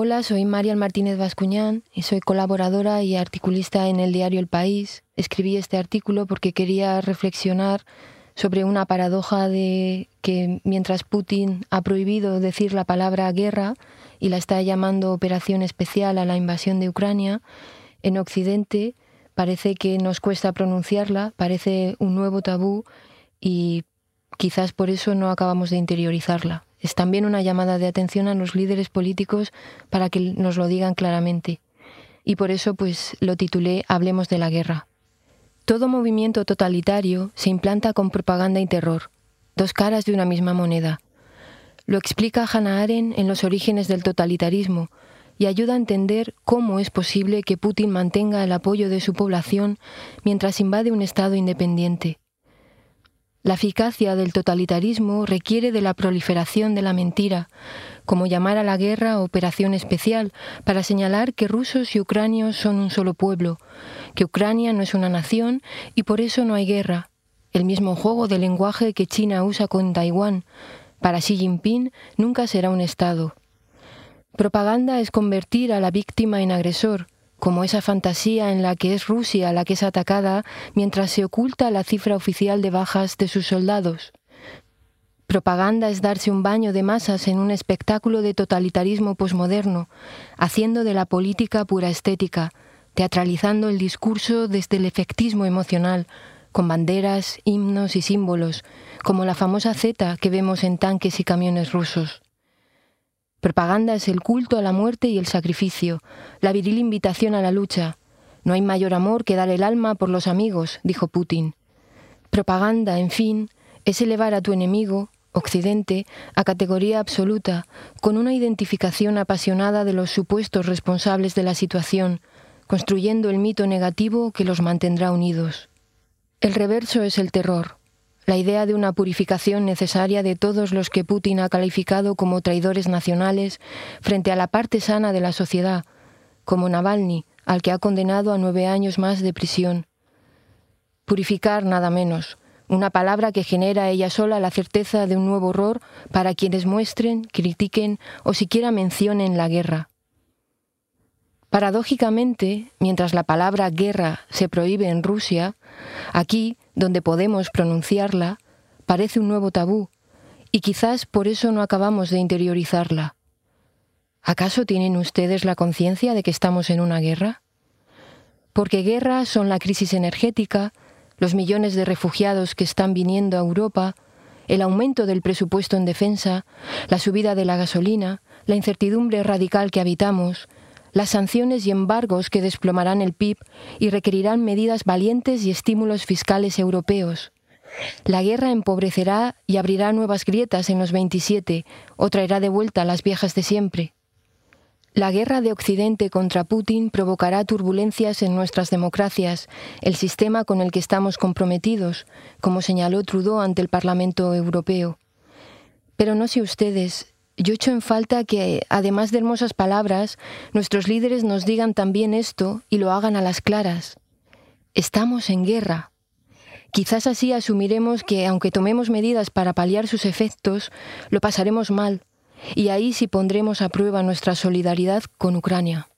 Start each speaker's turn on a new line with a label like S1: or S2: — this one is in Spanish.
S1: Hola, soy Marian Martínez Bascuñán y soy colaboradora y articulista en el diario El País. Escribí este artículo porque quería reflexionar sobre una paradoja de que mientras Putin ha prohibido decir la palabra guerra y la está llamando operación especial a la invasión de Ucrania, en Occidente parece que nos cuesta pronunciarla, parece un nuevo tabú y quizás por eso no acabamos de interiorizarla. Es también una llamada de atención a los líderes políticos para que nos lo digan claramente. Y por eso pues lo titulé Hablemos de la guerra. Todo movimiento totalitario se implanta con propaganda y terror, dos caras de una misma moneda. Lo explica Hannah Arendt en Los orígenes del totalitarismo y ayuda a entender cómo es posible que Putin mantenga el apoyo de su población mientras invade un Estado independiente. La eficacia del totalitarismo requiere de la proliferación de la mentira, como llamar a la guerra operación especial, para señalar que rusos y ucranios son un solo pueblo, que Ucrania no es una nación y por eso no hay guerra. El mismo juego de lenguaje que China usa con Taiwán. Para Xi Jinping nunca será un Estado. Propaganda es convertir a la víctima en agresor, como esa fantasía en la que es Rusia la que es atacada mientras se oculta la cifra oficial de bajas de sus soldados. Propaganda es darse un baño de masas en un espectáculo de totalitarismo posmoderno, haciendo de la política pura estética, teatralizando el discurso desde el efectismo emocional, con banderas, himnos y símbolos, como la famosa Z que vemos en tanques y camiones rusos. Propaganda es el culto a la muerte y el sacrificio, la viril invitación a la lucha. No hay mayor amor que dar el alma por los amigos, dijo Putin. Propaganda, en fin, es elevar a tu enemigo, Occidente, a categoría absoluta, con una identificación apasionada de los supuestos responsables de la situación, construyendo el mito negativo que los mantendrá unidos. El reverso es el terror, la idea de una purificación necesaria de todos los que Putin ha calificado como traidores nacionales frente a la parte sana de la sociedad, como Navalny, al que ha condenado a nueve años más de prisión. Purificar nada menos, una palabra que genera ella sola la certeza de un nuevo horror para quienes muestren, critiquen o siquiera mencionen la guerra. Paradójicamente, mientras la palabra guerra se prohíbe en Rusia, aquí donde podemos pronunciarla, parece un nuevo tabú, y quizás por eso no acabamos de interiorizarla. ¿Acaso tienen ustedes la conciencia de que estamos en una guerra? Porque guerra son la crisis energética, los millones de refugiados que están viniendo a Europa, el aumento del presupuesto en defensa, la subida de la gasolina, la incertidumbre radical que habitamos, las sanciones y embargos que desplomarán el PIB y requerirán medidas valientes y estímulos fiscales europeos. La guerra empobrecerá y abrirá nuevas grietas en los 27 o traerá de vuelta las viejas de siempre. La guerra de Occidente contra Putin provocará turbulencias en nuestras democracias, el sistema con el que estamos comprometidos, como señaló Trudeau ante el Parlamento Europeo. Pero no sé ustedes, yo echo en falta que, además de hermosas palabras, nuestros líderes nos digan también esto y lo hagan a las claras. Estamos en guerra. Quizás así asumiremos que, aunque tomemos medidas para paliar sus efectos, lo pasaremos mal, y ahí sí pondremos a prueba nuestra solidaridad con Ucrania.